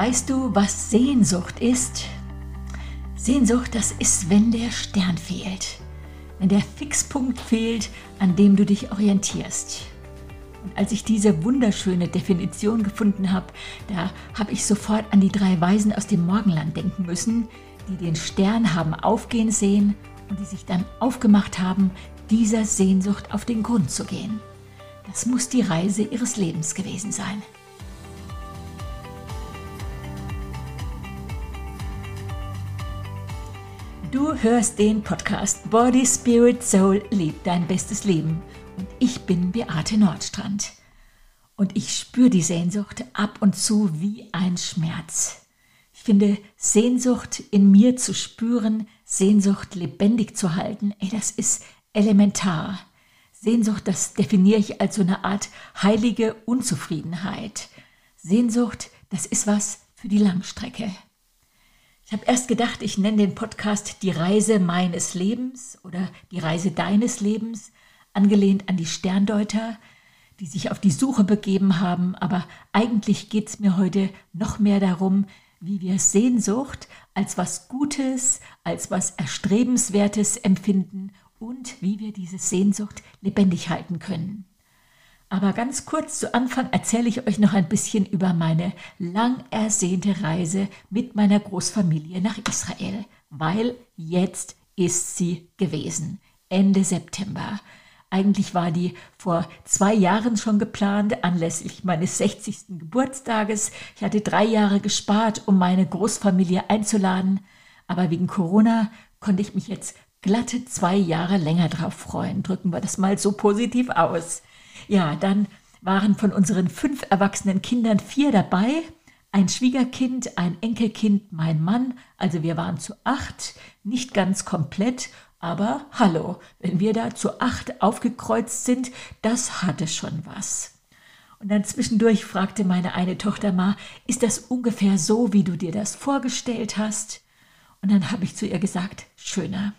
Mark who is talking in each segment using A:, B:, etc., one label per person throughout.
A: Weißt du, was Sehnsucht ist? Sehnsucht, das ist, wenn der Stern fehlt, wenn der Fixpunkt fehlt, an dem du dich orientierst. Und als ich diese wunderschöne Definition gefunden habe, da habe ich sofort an die drei Weisen aus dem Morgenland denken müssen, die den Stern haben aufgehen sehen und die sich dann aufgemacht haben, dieser Sehnsucht auf den Grund zu gehen. Das muss die Reise ihres Lebens gewesen sein. Du hörst den Podcast Body, Spirit, Soul, Leb dein bestes Leben. Und ich bin Beate Nordstrand. Und ich spüre die Sehnsucht ab und zu wie ein Schmerz. Ich finde, Sehnsucht in mir zu spüren, Sehnsucht lebendig zu halten, ey, das ist elementar. Sehnsucht, das definiere ich als so eine Art heilige Unzufriedenheit. Sehnsucht, das ist was für die Langstrecke. Ich habe erst gedacht, ich nenne den Podcast Die Reise meines Lebens oder Die Reise deines Lebens, angelehnt an die Sterndeuter, die sich auf die Suche begeben haben, aber eigentlich geht es mir heute noch mehr darum, wie wir Sehnsucht als was Gutes, als was Erstrebenswertes empfinden und wie wir diese Sehnsucht lebendig halten können. Aber ganz kurz zu Anfang erzähle ich euch noch ein bisschen über meine lang ersehnte Reise mit meiner Großfamilie nach Israel, weil jetzt ist sie gewesen, Ende September. Eigentlich war die vor zwei Jahren schon geplant, anlässlich meines 60. Geburtstages. Ich hatte drei Jahre gespart, um meine Großfamilie einzuladen, aber wegen Corona konnte ich mich jetzt glatte zwei Jahre länger drauf freuen. Drücken wir das mal so positiv aus. Ja, dann waren von unseren fünf erwachsenen Kindern vier dabei. Ein Schwiegerkind, ein Enkelkind, mein Mann. Also wir waren zu acht, nicht ganz komplett, aber hallo, wenn wir da zu acht aufgekreuzt sind, das hatte schon was. Und dann zwischendurch fragte meine eine Tochter mal, ist das ungefähr so, wie du dir das vorgestellt hast? Und dann habe ich zu ihr gesagt, schöner.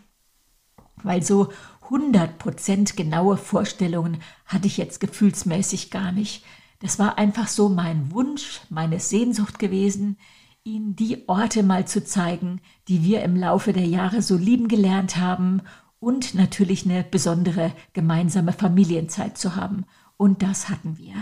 A: Weil so 100% genaue Vorstellungen hatte ich jetzt gefühlsmäßig gar nicht. Das war einfach so mein Wunsch, meine Sehnsucht gewesen, Ihnen die Orte mal zu zeigen, die wir im Laufe der Jahre so lieben gelernt haben und natürlich eine besondere gemeinsame Familienzeit zu haben. Und das hatten wir.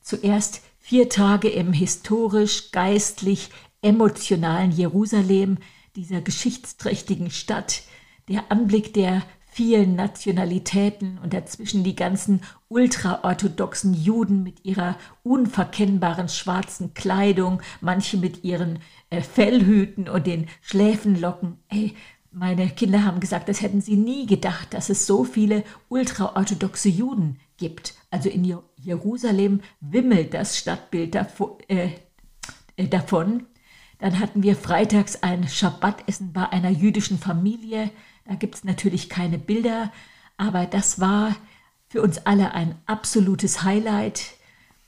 A: Zuerst vier Tage im historisch, geistlich, emotionalen Jerusalem, dieser geschichtsträchtigen Stadt, der Anblick der vielen Nationalitäten und dazwischen die ganzen ultraorthodoxen Juden mit ihrer unverkennbaren schwarzen Kleidung, manche mit ihren äh, Fellhüten und den Schläfenlocken. Ey, meine Kinder haben gesagt, das hätten sie nie gedacht, dass es so viele ultraorthodoxe Juden gibt. Also in Jerusalem wimmelt das Stadtbild davon. Äh, äh, davon. Dann hatten wir freitags ein Schabbatessen bei einer jüdischen Familie. Da gibt es natürlich keine Bilder, aber das war für uns alle ein absolutes Highlight.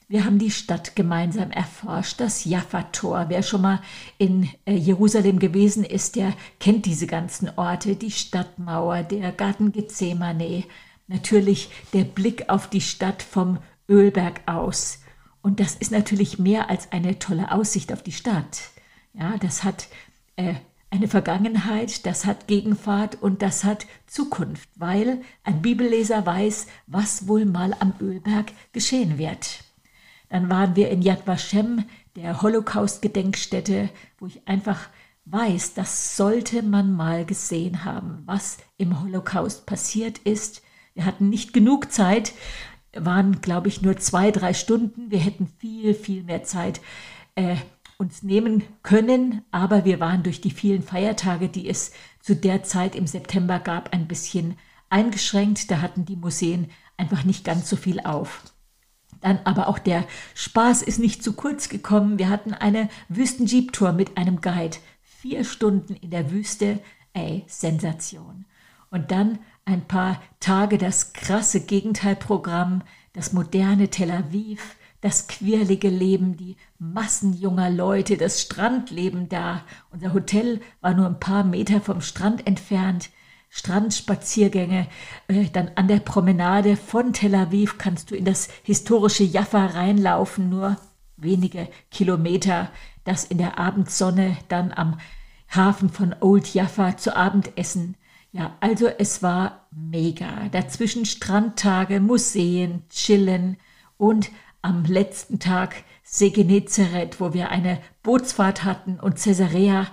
A: Wir haben die Stadt gemeinsam erforscht, das Jaffa-Tor. Wer schon mal in äh, Jerusalem gewesen ist, der kennt diese ganzen Orte, die Stadtmauer, der Garten Gethsemane, natürlich der Blick auf die Stadt vom Ölberg aus. Und das ist natürlich mehr als eine tolle Aussicht auf die Stadt. Ja, das hat äh, eine Vergangenheit, das hat Gegenwart und das hat Zukunft, weil ein Bibelleser weiß, was wohl mal am Ölberg geschehen wird. Dann waren wir in Yad Vashem, der Holocaust-Gedenkstätte, wo ich einfach weiß, das sollte man mal gesehen haben, was im Holocaust passiert ist. Wir hatten nicht genug Zeit, waren, glaube ich, nur zwei, drei Stunden. Wir hätten viel, viel mehr Zeit. Äh, uns nehmen können, aber wir waren durch die vielen Feiertage, die es zu der Zeit im September gab, ein bisschen eingeschränkt. Da hatten die Museen einfach nicht ganz so viel auf. Dann aber auch der Spaß ist nicht zu kurz gekommen. Wir hatten eine Wüsten-Jeep-Tour mit einem Guide. Vier Stunden in der Wüste. Ey, Sensation. Und dann ein paar Tage das krasse Gegenteilprogramm, das moderne Tel Aviv, das quirlige Leben, die Massen junger Leute, das Strandleben da. Unser Hotel war nur ein paar Meter vom Strand entfernt. Strandspaziergänge, äh, dann an der Promenade von Tel Aviv kannst du in das historische Jaffa reinlaufen, nur wenige Kilometer. das in der Abendsonne dann am Hafen von Old Jaffa zu Abendessen. Ja, also es war mega. Dazwischen Strandtage, Museen, Chillen und am letzten Tag See Genezareth, wo wir eine Bootsfahrt hatten und Caesarea.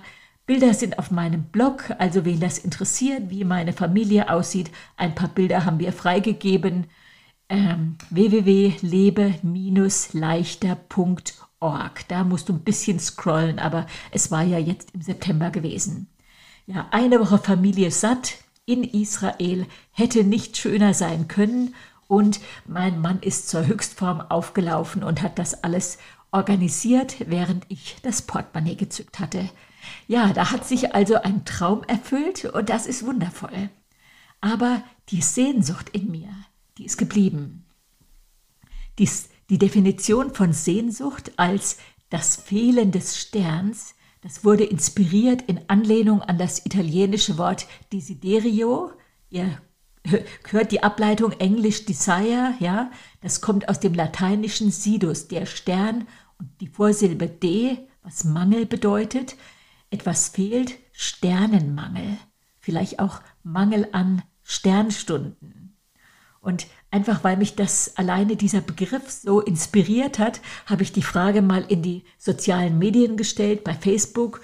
A: Bilder sind auf meinem Blog, also wen das interessiert, wie meine Familie aussieht. Ein paar Bilder haben wir freigegeben. Ähm, www.lebe-leichter.org. Da musst du ein bisschen scrollen, aber es war ja jetzt im September gewesen. Ja, eine Woche Familie satt in Israel hätte nicht schöner sein können und mein Mann ist zur Höchstform aufgelaufen und hat das alles organisiert, während ich das Portemonnaie gezückt hatte. Ja, da hat sich also ein Traum erfüllt und das ist wundervoll. Aber die Sehnsucht in mir, die ist geblieben. Dies, die Definition von Sehnsucht als das Fehlen des Sterns, das wurde inspiriert in Anlehnung an das italienische Wort Desiderio. Ihr gehört die Ableitung Englisch Desire, ja, das kommt aus dem lateinischen Sidus, der Stern und die Vorsilbe D, was Mangel bedeutet. Etwas fehlt, Sternenmangel, vielleicht auch Mangel an Sternstunden. Und einfach weil mich das alleine dieser Begriff so inspiriert hat, habe ich die Frage mal in die sozialen Medien gestellt, bei Facebook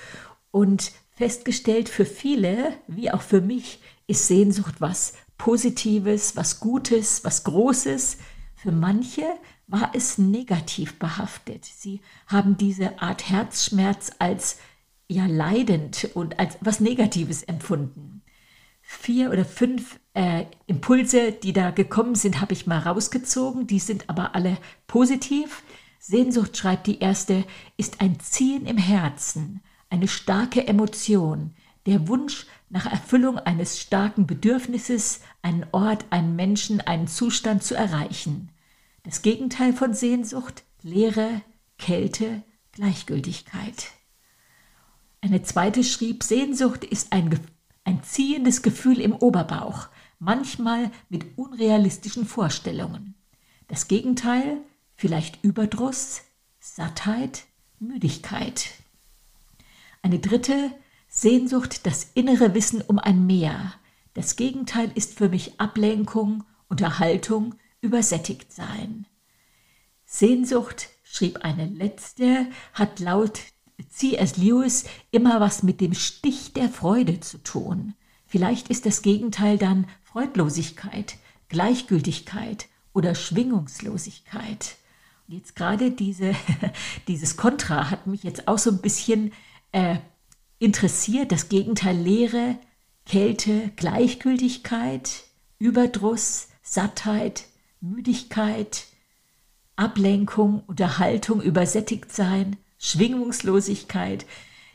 A: und festgestellt, für viele, wie auch für mich, ist Sehnsucht was Positives, was Gutes, was Großes. Für manche war es negativ behaftet. Sie haben diese Art Herzschmerz als ja leidend und als was Negatives empfunden. Vier oder fünf äh, Impulse, die da gekommen sind, habe ich mal rausgezogen. Die sind aber alle positiv. Sehnsucht, schreibt die erste, ist ein Ziehen im Herzen, eine starke Emotion, der Wunsch nach Erfüllung eines starken Bedürfnisses, einen Ort, einen Menschen, einen Zustand zu erreichen. Das Gegenteil von Sehnsucht, Leere, Kälte, Gleichgültigkeit. Eine zweite schrieb, Sehnsucht ist ein, ein ziehendes Gefühl im Oberbauch, manchmal mit unrealistischen Vorstellungen. Das Gegenteil, vielleicht Überdruss, Sattheit, Müdigkeit. Eine dritte, Sehnsucht, das innere Wissen um ein Meer. Das Gegenteil ist für mich Ablenkung, Unterhaltung, übersättigt sein. Sehnsucht, schrieb eine letzte, hat laut C.S. Lewis immer was mit dem Stich der Freude zu tun. Vielleicht ist das Gegenteil dann Freudlosigkeit, Gleichgültigkeit oder Schwingungslosigkeit. Und jetzt gerade diese, dieses Kontra hat mich jetzt auch so ein bisschen äh, interessiert das Gegenteil Leere, Kälte, Gleichgültigkeit, Überdruss, Sattheit, Müdigkeit, Ablenkung, Unterhaltung, übersättigt sein, Schwingungslosigkeit.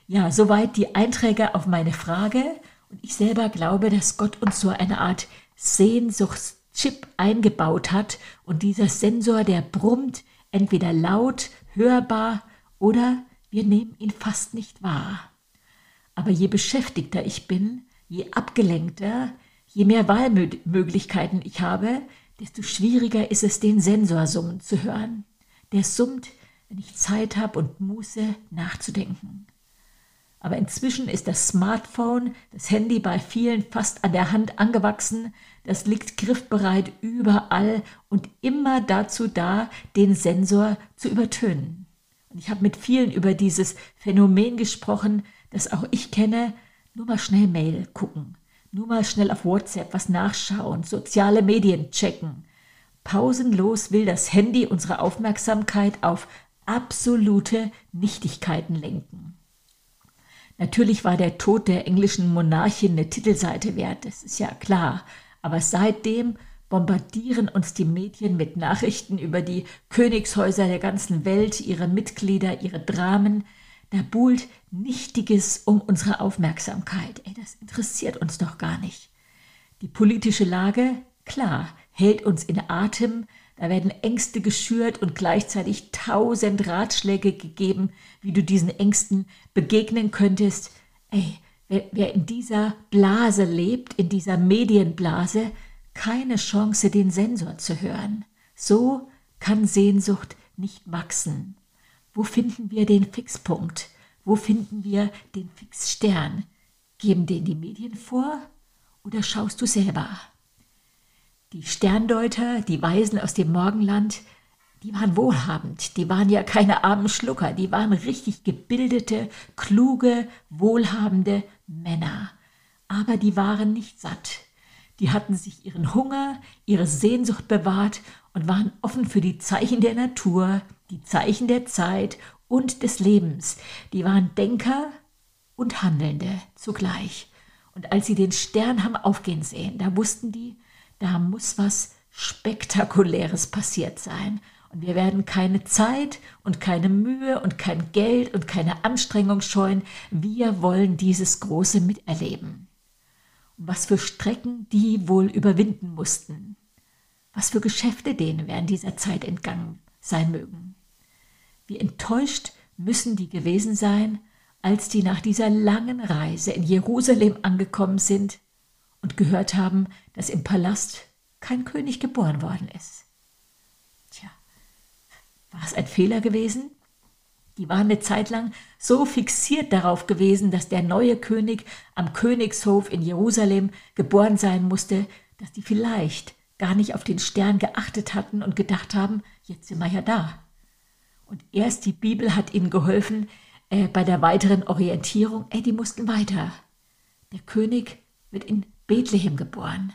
A: Ja, soweit die Einträge auf meine Frage. Und ich selber glaube, dass Gott uns so eine Art Sehnsuchtschip eingebaut hat und dieser Sensor, der brummt, entweder laut, hörbar oder wir nehmen ihn fast nicht wahr. Aber je beschäftigter ich bin, je abgelenkter, je mehr Wahlmöglichkeiten ich habe, desto schwieriger ist es, den Sensor summen zu hören. Der summt, wenn ich Zeit habe und Muße nachzudenken. Aber inzwischen ist das Smartphone, das Handy bei vielen fast an der Hand angewachsen. Das liegt griffbereit überall und immer dazu da, den Sensor zu übertönen. Und ich habe mit vielen über dieses Phänomen gesprochen, das auch ich kenne, nur mal schnell Mail gucken, nur mal schnell auf WhatsApp was nachschauen, soziale Medien checken. Pausenlos will das Handy unsere Aufmerksamkeit auf absolute Nichtigkeiten lenken. Natürlich war der Tod der englischen Monarchin eine Titelseite wert, das ist ja klar, aber seitdem bombardieren uns die Medien mit Nachrichten über die Königshäuser der ganzen Welt, ihre Mitglieder, ihre Dramen, da buhlt Nichtiges um unsere Aufmerksamkeit. Ey, das interessiert uns doch gar nicht. Die politische Lage, klar, hält uns in Atem, da werden Ängste geschürt und gleichzeitig tausend Ratschläge gegeben, wie du diesen Ängsten begegnen könntest. Ey, wer, wer in dieser Blase lebt, in dieser Medienblase, keine Chance, den Sensor zu hören. So kann Sehnsucht nicht wachsen. Wo finden wir den Fixpunkt? Wo finden wir den Fixstern? Geben den die Medien vor oder schaust du selber? Die Sterndeuter, die Weisen aus dem Morgenland, die waren wohlhabend, die waren ja keine armen Schlucker, die waren richtig gebildete, kluge, wohlhabende Männer. Aber die waren nicht satt. Die hatten sich ihren Hunger, ihre Sehnsucht bewahrt und waren offen für die Zeichen der Natur, die Zeichen der Zeit und des Lebens. Die waren Denker und Handelnde zugleich. Und als sie den Stern haben aufgehen sehen, da wussten die, da muss was Spektakuläres passiert sein. Und wir werden keine Zeit und keine Mühe und kein Geld und keine Anstrengung scheuen. Wir wollen dieses Große miterleben. Und was für Strecken die wohl überwinden mussten. Was für Geschäfte denen während dieser Zeit entgangen sein mögen. Wie enttäuscht müssen die gewesen sein, als die nach dieser langen Reise in Jerusalem angekommen sind und gehört haben, dass im Palast kein König geboren worden ist. War es ein Fehler gewesen? Die waren eine Zeit lang so fixiert darauf gewesen, dass der neue König am Königshof in Jerusalem geboren sein musste, dass die vielleicht gar nicht auf den Stern geachtet hatten und gedacht haben, jetzt sind wir ja da. Und erst die Bibel hat ihnen geholfen äh, bei der weiteren Orientierung. Ey, die mussten weiter. Der König wird in Bethlehem geboren.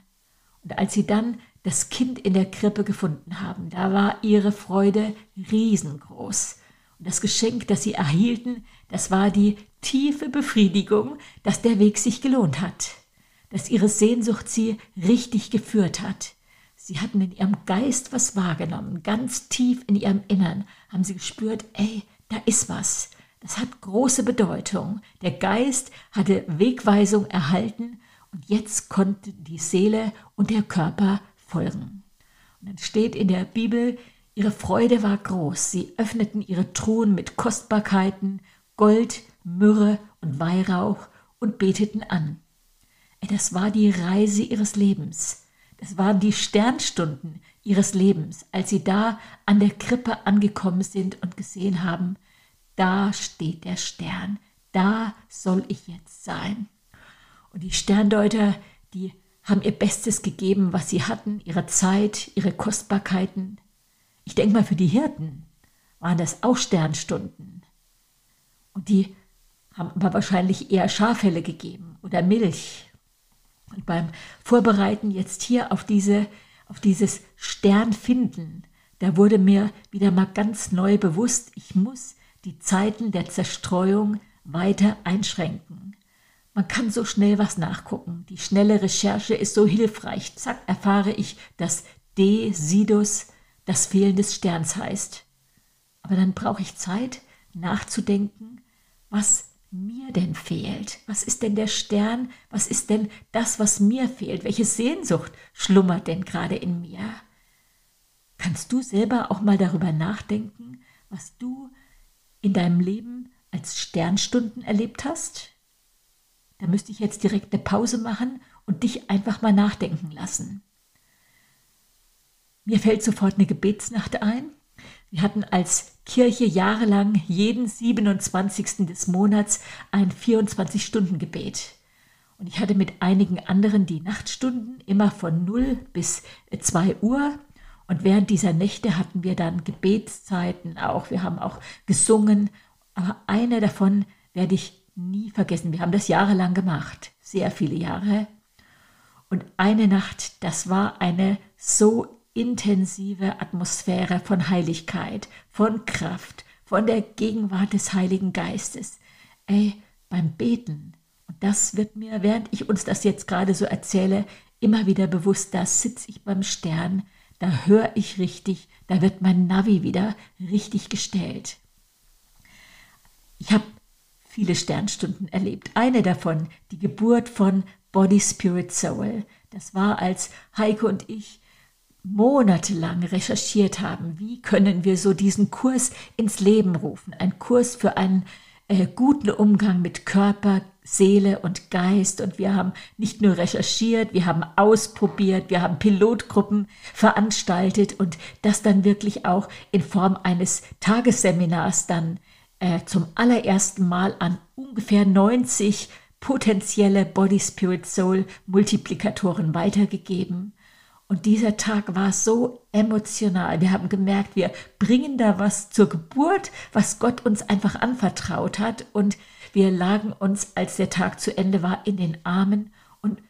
A: Und als sie dann das Kind in der Krippe gefunden haben. Da war ihre Freude riesengroß. Und das Geschenk, das sie erhielten, das war die tiefe Befriedigung, dass der Weg sich gelohnt hat, dass ihre Sehnsucht sie richtig geführt hat. Sie hatten in ihrem Geist was wahrgenommen, ganz tief in ihrem Innern haben sie gespürt, ey, da ist was. Das hat große Bedeutung. Der Geist hatte Wegweisung erhalten und jetzt konnten die Seele und der Körper folgen. Und dann steht in der Bibel, ihre Freude war groß. Sie öffneten ihre Truhen mit Kostbarkeiten, Gold, Myrrhe und Weihrauch und beteten an. Das war die Reise ihres Lebens. Das waren die Sternstunden ihres Lebens, als sie da an der Krippe angekommen sind und gesehen haben, da steht der Stern, da soll ich jetzt sein. Und die Sterndeuter, die haben ihr Bestes gegeben, was sie hatten, ihre Zeit, ihre Kostbarkeiten. Ich denke mal, für die Hirten waren das auch Sternstunden. Und die haben aber wahrscheinlich eher Schafhelle gegeben oder Milch. Und beim Vorbereiten jetzt hier auf, diese, auf dieses Sternfinden, da wurde mir wieder mal ganz neu bewusst, ich muss die Zeiten der Zerstreuung weiter einschränken. Man kann so schnell was nachgucken. Die schnelle Recherche ist so hilfreich. Zack, erfahre ich, dass D. Sidus das Fehlen des Sterns heißt. Aber dann brauche ich Zeit, nachzudenken, was mir denn fehlt. Was ist denn der Stern? Was ist denn das, was mir fehlt? Welche Sehnsucht schlummert denn gerade in mir? Kannst du selber auch mal darüber nachdenken, was du in deinem Leben als Sternstunden erlebt hast? Da müsste ich jetzt direkt eine Pause machen und dich einfach mal nachdenken lassen. Mir fällt sofort eine Gebetsnacht ein. Wir hatten als Kirche jahrelang jeden 27. des Monats ein 24-Stunden-Gebet. Und ich hatte mit einigen anderen die Nachtstunden immer von 0 bis 2 Uhr. Und während dieser Nächte hatten wir dann Gebetszeiten auch. Wir haben auch gesungen. Aber eine davon werde ich nie vergessen. Wir haben das jahrelang gemacht, sehr viele Jahre. Und eine Nacht, das war eine so intensive Atmosphäre von Heiligkeit, von Kraft, von der Gegenwart des Heiligen Geistes. Ey, beim Beten. Und das wird mir, während ich uns das jetzt gerade so erzähle, immer wieder bewusst, da sitze ich beim Stern, da höre ich richtig, da wird mein Navi wieder richtig gestellt. Ich habe viele Sternstunden erlebt. Eine davon, die Geburt von Body, Spirit, Soul. Das war, als Heike und ich monatelang recherchiert haben, wie können wir so diesen Kurs ins Leben rufen. Ein Kurs für einen äh, guten Umgang mit Körper, Seele und Geist und wir haben nicht nur recherchiert, wir haben ausprobiert, wir haben Pilotgruppen veranstaltet und das dann wirklich auch in Form eines Tagesseminars dann äh, zum allerersten Mal an ungefähr 90 potenzielle Body Spirit Soul Multiplikatoren weitergegeben. Und dieser Tag war so emotional. Wir haben gemerkt, wir bringen da was zur Geburt, was Gott uns einfach anvertraut hat. Und wir lagen uns, als der Tag zu Ende war, in den Armen und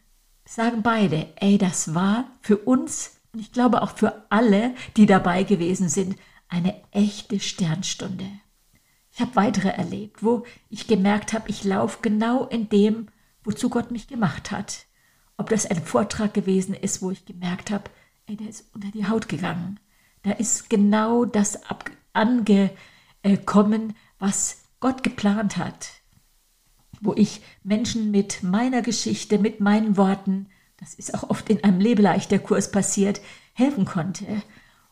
A: sagen beide, ey, das war für uns und ich glaube auch für alle, die dabei gewesen sind, eine echte Sternstunde. Ich habe weitere erlebt, wo ich gemerkt habe, ich laufe genau in dem, wozu Gott mich gemacht hat. Ob das ein Vortrag gewesen ist, wo ich gemerkt habe, ey, der ist unter die Haut gegangen. Da ist genau das angekommen, was Gott geplant hat wo ich Menschen mit meiner Geschichte, mit meinen Worten, das ist auch oft in einem Lebeleichter-Kurs passiert, helfen konnte.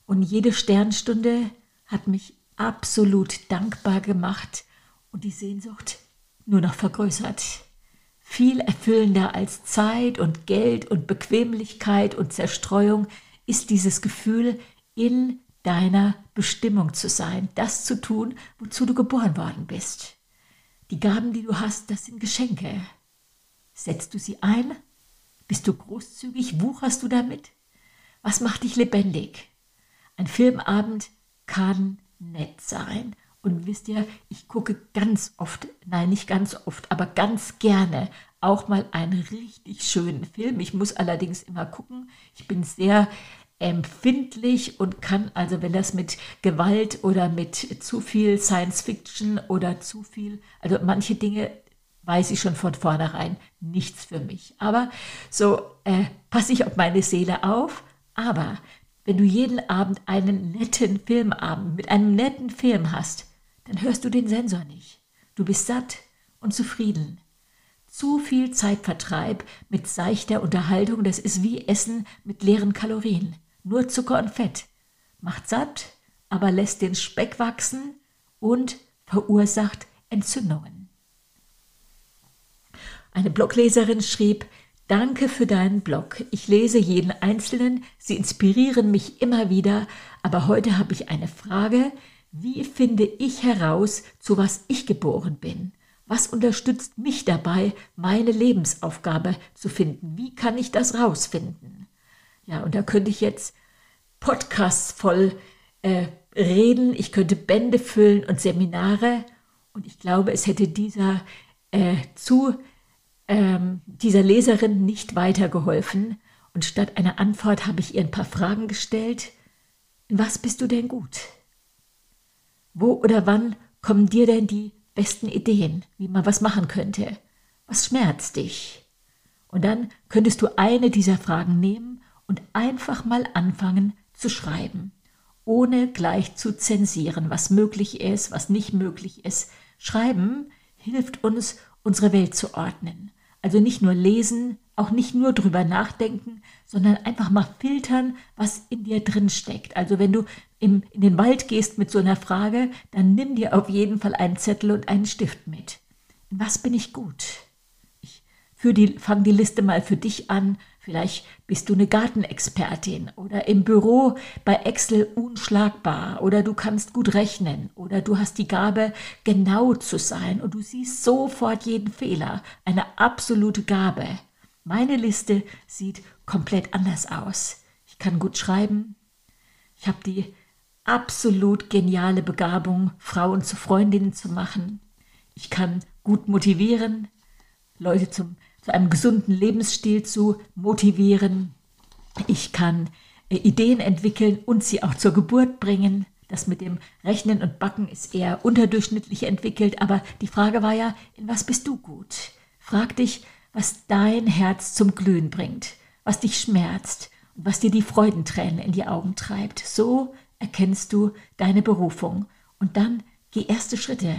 A: Und jede Sternstunde hat mich absolut dankbar gemacht und die Sehnsucht nur noch vergrößert. Viel erfüllender als Zeit und Geld und Bequemlichkeit und Zerstreuung ist dieses Gefühl, in deiner Bestimmung zu sein, das zu tun, wozu du geboren worden bist. Die Gaben, die du hast, das sind Geschenke. Setzt du sie ein? Bist du großzügig? Wucherst du damit? Was macht dich lebendig? Ein Filmabend kann nett sein. Und wisst ihr, ich gucke ganz oft, nein, nicht ganz oft, aber ganz gerne auch mal einen richtig schönen Film. Ich muss allerdings immer gucken. Ich bin sehr empfindlich und kann also, wenn das mit Gewalt oder mit zu viel Science Fiction oder zu viel, also manche Dinge weiß ich schon von vornherein, nichts für mich. Aber so äh, passe ich auf meine Seele auf. Aber wenn du jeden Abend einen netten Filmabend mit einem netten Film hast, dann hörst du den Sensor nicht. Du bist satt und zufrieden. Zu viel Zeitvertreib mit seichter Unterhaltung, das ist wie Essen mit leeren Kalorien nur Zucker und Fett, macht satt, aber lässt den Speck wachsen und verursacht Entzündungen. Eine Blogleserin schrieb, Danke für deinen Blog. Ich lese jeden einzelnen, sie inspirieren mich immer wieder, aber heute habe ich eine Frage. Wie finde ich heraus, zu was ich geboren bin? Was unterstützt mich dabei, meine Lebensaufgabe zu finden? Wie kann ich das rausfinden? Ja, und da könnte ich jetzt Podcasts voll äh, reden, ich könnte Bände füllen und Seminare. Und ich glaube, es hätte dieser äh, zu ähm, dieser Leserin nicht weitergeholfen. Und statt einer Antwort habe ich ihr ein paar Fragen gestellt. In was bist du denn gut? Wo oder wann kommen dir denn die besten Ideen, wie man was machen könnte? Was schmerzt dich? Und dann könntest du eine dieser Fragen nehmen und einfach mal anfangen zu schreiben, ohne gleich zu zensieren, was möglich ist, was nicht möglich ist. Schreiben hilft uns, unsere Welt zu ordnen. Also nicht nur lesen, auch nicht nur drüber nachdenken, sondern einfach mal filtern, was in dir drin steckt. Also wenn du im, in den Wald gehst mit so einer Frage, dann nimm dir auf jeden Fall einen Zettel und einen Stift mit. In was bin ich gut? Ich für die, fang die Liste mal für dich an Vielleicht bist du eine Gartenexpertin oder im Büro bei Excel unschlagbar oder du kannst gut rechnen oder du hast die Gabe, genau zu sein und du siehst sofort jeden Fehler. Eine absolute Gabe. Meine Liste sieht komplett anders aus. Ich kann gut schreiben. Ich habe die absolut geniale Begabung, Frauen zu Freundinnen zu machen. Ich kann gut motivieren, Leute zum zu einem gesunden Lebensstil zu motivieren. Ich kann äh, Ideen entwickeln und sie auch zur Geburt bringen. Das mit dem Rechnen und Backen ist eher unterdurchschnittlich entwickelt, aber die Frage war ja, in was bist du gut? Frag dich, was dein Herz zum Glühen bringt, was dich schmerzt und was dir die Freudentränen in die Augen treibt. So erkennst du deine Berufung und dann geh erste Schritte.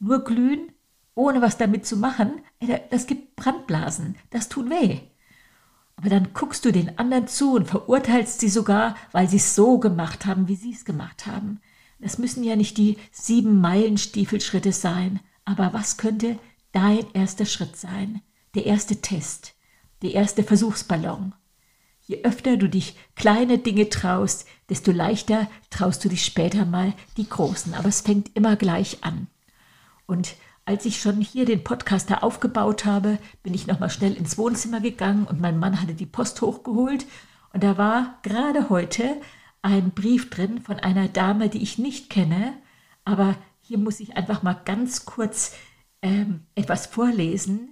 A: Nur glühen ohne was damit zu machen, das gibt Brandblasen, das tut weh. Aber dann guckst du den anderen zu und verurteilst sie sogar, weil sie es so gemacht haben, wie sie es gemacht haben. Das müssen ja nicht die sieben Meilen Stiefelschritte sein, Aber was könnte dein erster Schritt sein? Der erste Test, der erste Versuchsballon. Je öfter du dich kleine Dinge traust, desto leichter traust du dich später mal die großen. Aber es fängt immer gleich an. Und als ich schon hier den Podcaster aufgebaut habe, bin ich nochmal schnell ins Wohnzimmer gegangen und mein Mann hatte die Post hochgeholt. Und da war gerade heute ein Brief drin von einer Dame, die ich nicht kenne. Aber hier muss ich einfach mal ganz kurz ähm, etwas vorlesen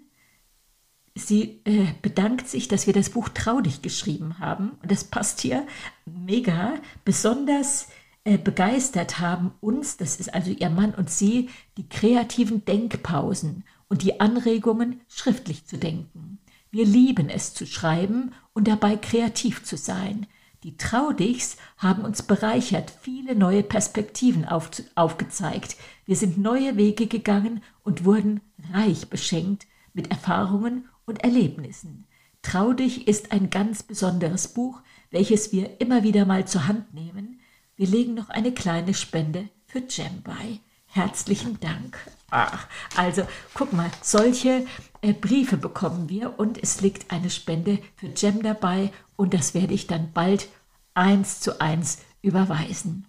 A: sie äh, bedankt sich, dass wir das Buch Traudig geschrieben haben. Und das passt hier mega. Besonders äh, begeistert haben uns, das ist also ihr Mann und sie, die kreativen Denkpausen und die Anregungen, schriftlich zu denken. Wir lieben es zu schreiben und dabei kreativ zu sein. Die Traudigs haben uns bereichert, viele neue Perspektiven auf, aufgezeigt. Wir sind neue Wege gegangen und wurden reich beschenkt mit Erfahrungen und Erlebnissen. Trau dich ist ein ganz besonderes Buch, welches wir immer wieder mal zur Hand nehmen. Wir legen noch eine kleine Spende für Jem bei. Herzlichen Dank. Ach, also guck mal, solche äh, Briefe bekommen wir und es liegt eine Spende für Jem dabei und das werde ich dann bald eins zu eins überweisen.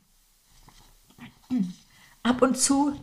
A: Ab und zu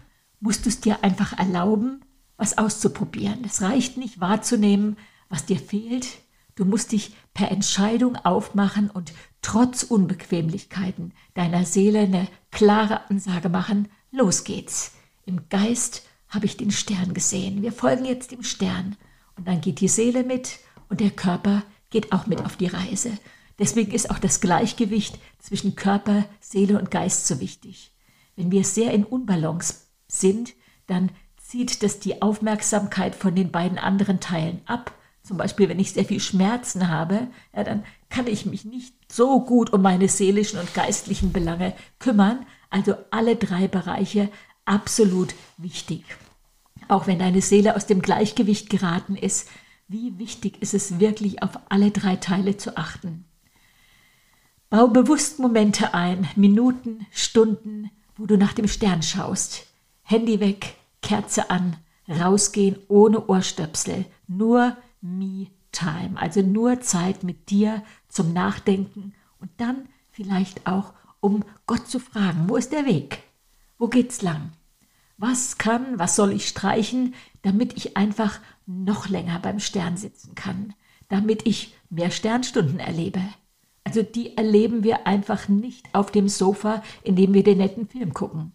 A: musst du es dir einfach erlauben, was auszuprobieren. Es reicht nicht wahrzunehmen, was dir fehlt. Du musst dich per Entscheidung aufmachen und trotz Unbequemlichkeiten deiner Seele eine klare Ansage machen. Los geht's. Im Geist habe ich den Stern gesehen. Wir folgen jetzt dem Stern. Und dann geht die Seele mit und der Körper geht auch mit auf die Reise. Deswegen ist auch das Gleichgewicht zwischen Körper, Seele und Geist so wichtig. Wenn wir sehr in Unbalance sind, dann zieht das die Aufmerksamkeit von den beiden anderen Teilen ab. Zum Beispiel, wenn ich sehr viel Schmerzen habe, ja, dann kann ich mich nicht so gut um meine seelischen und geistlichen Belange kümmern. Also alle drei Bereiche absolut wichtig. Auch wenn deine Seele aus dem Gleichgewicht geraten ist, wie wichtig ist es wirklich, auf alle drei Teile zu achten. Bau bewusst Momente ein, Minuten, Stunden, wo du nach dem Stern schaust. Handy weg, Kerze an, rausgehen ohne Ohrstöpsel, nur Me-Time, also nur Zeit mit dir zum Nachdenken und dann vielleicht auch, um Gott zu fragen, wo ist der Weg? Wo geht's lang? Was kann, was soll ich streichen, damit ich einfach noch länger beim Stern sitzen kann, damit ich mehr Sternstunden erlebe? Also die erleben wir einfach nicht auf dem Sofa, in dem wir den netten Film gucken.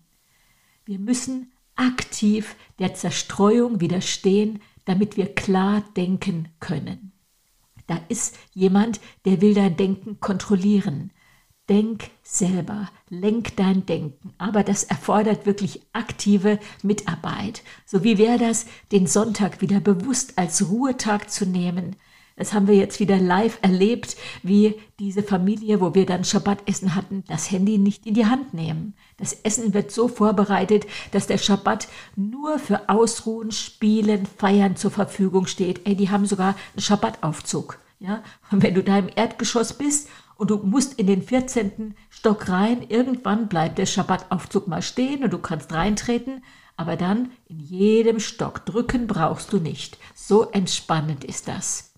A: Wir müssen aktiv der Zerstreuung widerstehen, damit wir klar denken können. Da ist jemand, der will dein Denken kontrollieren. Denk selber, lenk dein Denken. Aber das erfordert wirklich aktive Mitarbeit. So wie wäre das, den Sonntag wieder bewusst als Ruhetag zu nehmen, das haben wir jetzt wieder live erlebt, wie diese Familie, wo wir dann Schabbatessen hatten, das Handy nicht in die Hand nehmen. Das Essen wird so vorbereitet, dass der Schabbat nur für Ausruhen, Spielen, Feiern zur Verfügung steht. Ey, die haben sogar einen Schabbataufzug. Ja? Und wenn du da im Erdgeschoss bist und du musst in den 14. Stock rein, irgendwann bleibt der Schabbataufzug mal stehen und du kannst reintreten, aber dann in jedem Stock drücken brauchst du nicht. So entspannend ist das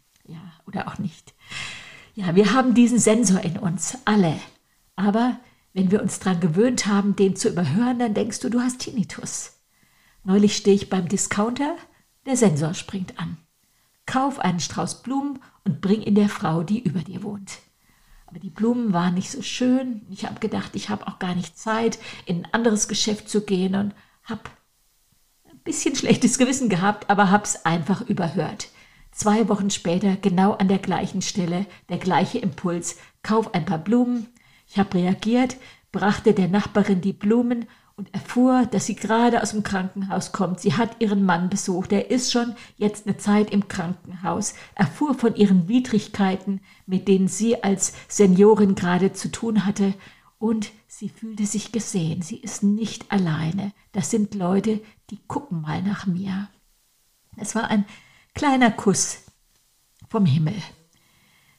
A: oder auch nicht. Ja, wir haben diesen Sensor in uns, alle. Aber wenn wir uns daran gewöhnt haben, den zu überhören, dann denkst du, du hast Tinnitus. Neulich stehe ich beim Discounter, der Sensor springt an. Kauf einen Strauß Blumen und bring ihn der Frau, die über dir wohnt. Aber die Blumen waren nicht so schön. Ich habe gedacht, ich habe auch gar nicht Zeit, in ein anderes Geschäft zu gehen und habe ein bisschen schlechtes Gewissen gehabt, aber habe es einfach überhört. Zwei Wochen später, genau an der gleichen Stelle, der gleiche Impuls. Kauf ein paar Blumen. Ich habe reagiert, brachte der Nachbarin die Blumen und erfuhr, dass sie gerade aus dem Krankenhaus kommt. Sie hat ihren Mann besucht. Er ist schon jetzt eine Zeit im Krankenhaus. Erfuhr von ihren Widrigkeiten, mit denen sie als Seniorin gerade zu tun hatte. Und sie fühlte sich gesehen. Sie ist nicht alleine. Das sind Leute, die gucken mal nach mir. Es war ein Kleiner Kuss vom Himmel.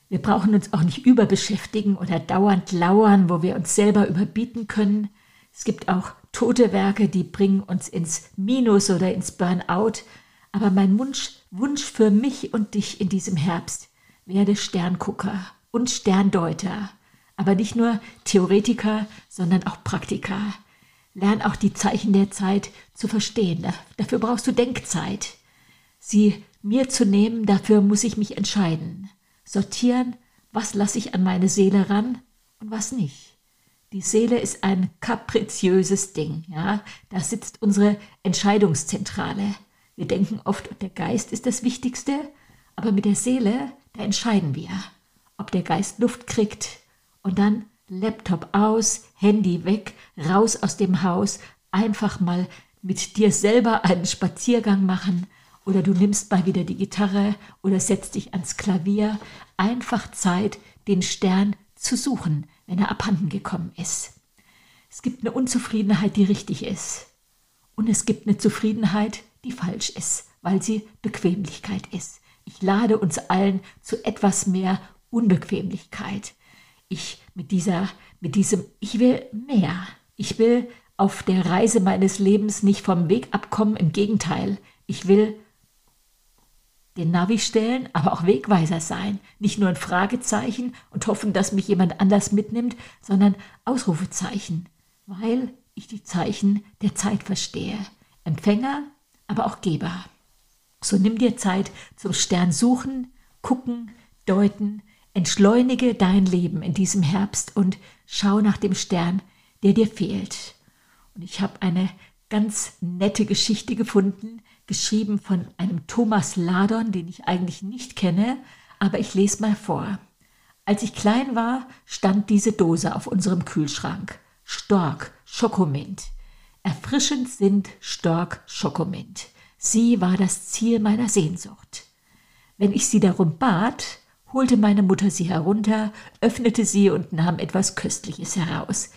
A: Wir brauchen uns auch nicht überbeschäftigen oder dauernd lauern, wo wir uns selber überbieten können. Es gibt auch tote Werke, die bringen uns ins Minus oder ins Burnout. Aber mein Wunsch, Wunsch für mich und dich in diesem Herbst, werde Sterngucker und Sterndeuter. Aber nicht nur Theoretiker, sondern auch Praktiker. Lern auch die Zeichen der Zeit zu verstehen. Dafür brauchst du Denkzeit. Sie mir zu nehmen, dafür muss ich mich entscheiden. Sortieren, was lasse ich an meine Seele ran und was nicht. Die Seele ist ein kapriziöses Ding, ja. Da sitzt unsere Entscheidungszentrale. Wir denken oft, der Geist ist das Wichtigste, aber mit der Seele, da entscheiden wir, ob der Geist Luft kriegt und dann Laptop aus, Handy weg, raus aus dem Haus, einfach mal mit dir selber einen Spaziergang machen oder du nimmst mal wieder die Gitarre oder setzt dich ans Klavier. Einfach Zeit, den Stern zu suchen, wenn er abhanden gekommen ist. Es gibt eine Unzufriedenheit, die richtig ist. Und es gibt eine Zufriedenheit, die falsch ist, weil sie Bequemlichkeit ist. Ich lade uns allen zu etwas mehr Unbequemlichkeit. Ich mit dieser, mit diesem, ich will mehr. Ich will auf der Reise meines Lebens nicht vom Weg abkommen, im Gegenteil. Ich will den Navi stellen, aber auch Wegweiser sein. Nicht nur ein Fragezeichen und hoffen, dass mich jemand anders mitnimmt, sondern Ausrufezeichen, weil ich die Zeichen der Zeit verstehe. Empfänger, aber auch Geber. So nimm dir Zeit zum Stern suchen, gucken, deuten, entschleunige dein Leben in diesem Herbst und schau nach dem Stern, der dir fehlt. Und ich habe eine ganz nette Geschichte gefunden, geschrieben von einem Thomas Ladon, den ich eigentlich nicht kenne, aber ich lese mal vor. Als ich klein war, stand diese Dose auf unserem Kühlschrank. Stork, Schokomint. Erfrischend sind Stork, Schokomint. Sie war das Ziel meiner Sehnsucht. Wenn ich sie darum bat, holte meine Mutter sie herunter, öffnete sie und nahm etwas Köstliches heraus.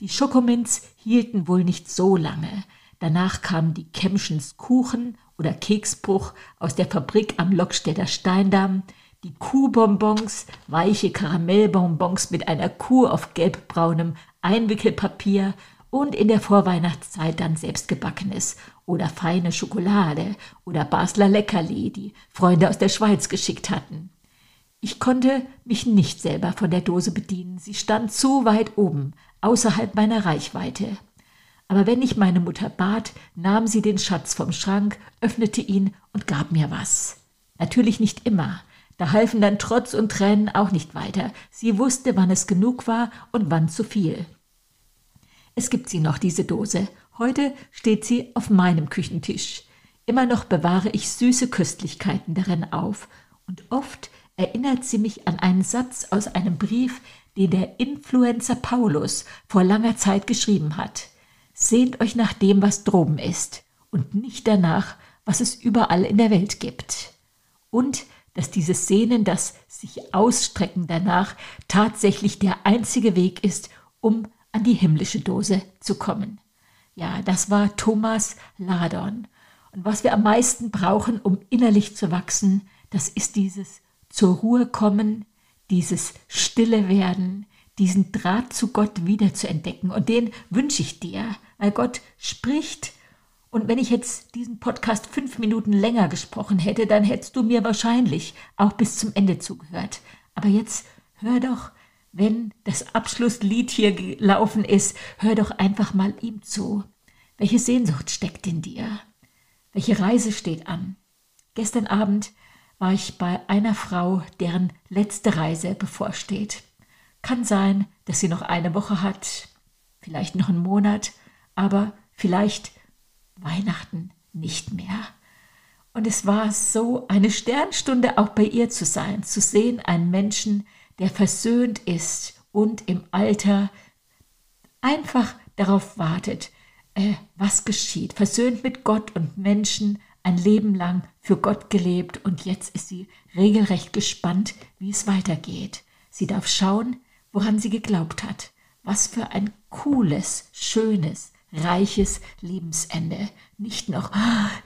A: Die Schokomints hielten wohl nicht so lange. Danach kamen die Kemschens Kuchen oder Keksbruch aus der Fabrik am Lockstädter Steindamm, die Kuhbonbons, weiche Karamellbonbons mit einer Kuh auf gelbbraunem Einwickelpapier und in der Vorweihnachtszeit dann selbstgebackenes oder feine Schokolade oder Basler Leckerli, die Freunde aus der Schweiz geschickt hatten. Ich konnte mich nicht selber von der Dose bedienen, sie stand zu weit oben, außerhalb meiner Reichweite. Aber wenn ich meine Mutter bat, nahm sie den Schatz vom Schrank, öffnete ihn und gab mir was. Natürlich nicht immer. Da halfen dann Trotz und Tränen auch nicht weiter. Sie wusste, wann es genug war und wann zu viel. Es gibt sie noch, diese Dose. Heute steht sie auf meinem Küchentisch. Immer noch bewahre ich süße Köstlichkeiten darin auf. Und oft erinnert sie mich an einen Satz aus einem Brief, den der Influencer Paulus vor langer Zeit geschrieben hat. Sehnt euch nach dem, was droben ist, und nicht danach, was es überall in der Welt gibt. Und dass dieses Sehnen, das sich Ausstrecken danach tatsächlich der einzige Weg ist, um an die himmlische Dose zu kommen. Ja, das war Thomas Ladon. Und was wir am meisten brauchen, um innerlich zu wachsen, das ist dieses zur Ruhe kommen, dieses stille werden, diesen Draht zu Gott wieder zu entdecken. Und den wünsche ich dir, weil Gott spricht. Und wenn ich jetzt diesen Podcast fünf Minuten länger gesprochen hätte, dann hättest du mir wahrscheinlich auch bis zum Ende zugehört. Aber jetzt hör doch, wenn das Abschlusslied hier gelaufen ist, hör doch einfach mal ihm zu. Welche Sehnsucht steckt in dir? Welche Reise steht an? Gestern Abend war ich bei einer Frau, deren letzte Reise bevorsteht. Kann sein, dass sie noch eine Woche hat, vielleicht noch einen Monat, aber vielleicht Weihnachten nicht mehr. Und es war so eine Sternstunde auch bei ihr zu sein, zu sehen einen Menschen, der versöhnt ist und im Alter einfach darauf wartet, äh, was geschieht. Versöhnt mit Gott und Menschen, ein Leben lang für Gott gelebt und jetzt ist sie regelrecht gespannt, wie es weitergeht. Sie darf schauen, woran sie geglaubt hat. Was für ein cooles, schönes, reiches Lebensende. Nicht noch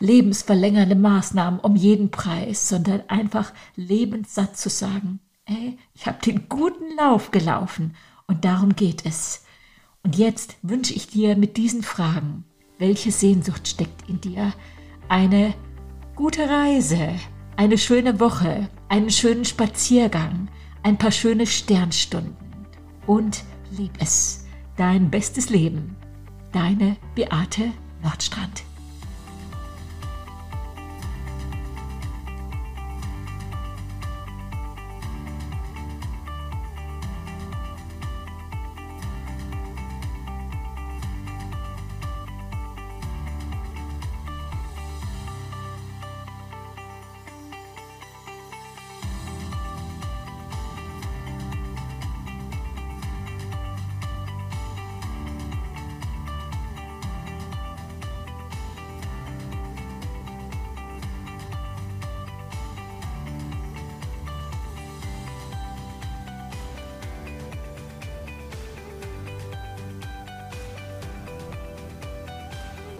A: lebensverlängernde Maßnahmen um jeden Preis, sondern einfach lebenssatt zu sagen, ey, ich habe den guten Lauf gelaufen und darum geht es. Und jetzt wünsche ich dir mit diesen Fragen, welche Sehnsucht steckt in dir, eine gute Reise, eine schöne Woche, einen schönen Spaziergang, ein paar schöne Sternstunden und lieb es, dein bestes Leben. Deine Beate Nordstrand.